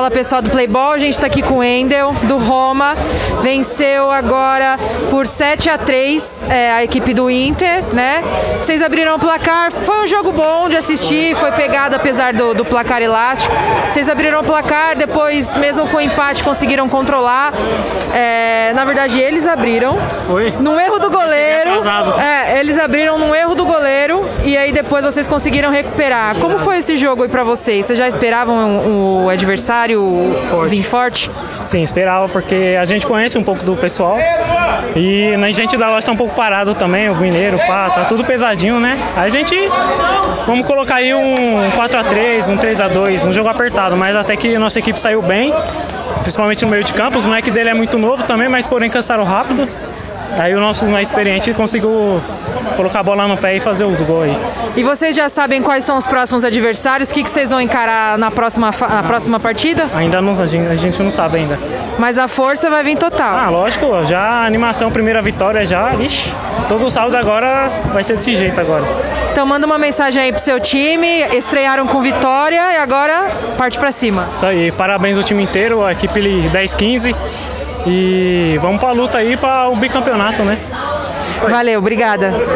Fala pessoal do Playball, a gente está aqui com o Endel, do Roma. Venceu agora por 7 a 3 é, a equipe do Inter, né? Vocês abriram o placar, foi um jogo bom de assistir, foi pegado apesar do, do placar elástico. Vocês abriram o placar, depois, mesmo com o empate, conseguiram controlar. É, na verdade, eles abriram. Foi. No erro do goleiro. É, eles abriram num erro do aí depois vocês conseguiram recuperar. Como foi esse jogo aí pra vocês? Vocês já esperavam o adversário Forte. vir forte? Sim, esperava, porque a gente conhece um pouco do pessoal. E a gente da loja tá um pouco parado também, o mineiro, pá, tá tudo pesadinho, né? A gente. Vamos colocar aí um 4x3, um 3x2, um jogo apertado, mas até que nossa equipe saiu bem, principalmente no meio de campo. Os moleques dele é muito novo também, mas porém cansaram rápido. Aí o nosso mais experiente conseguiu colocar a bola no pé e fazer os gols aí. E vocês já sabem quais são os próximos adversários? O que, que vocês vão encarar na próxima, na próxima partida? Ainda não, a gente, a gente não sabe ainda. Mas a força vai vir total. Ah, lógico, já a animação, primeira vitória já, ixi, todo sábado agora vai ser desse jeito agora. Então manda uma mensagem aí pro seu time. Estrearam com vitória e agora parte pra cima. Isso aí, parabéns ao time inteiro, a equipe 10-15 e vamos pra luta aí para o bicampeonato, né? Valeu, obrigada.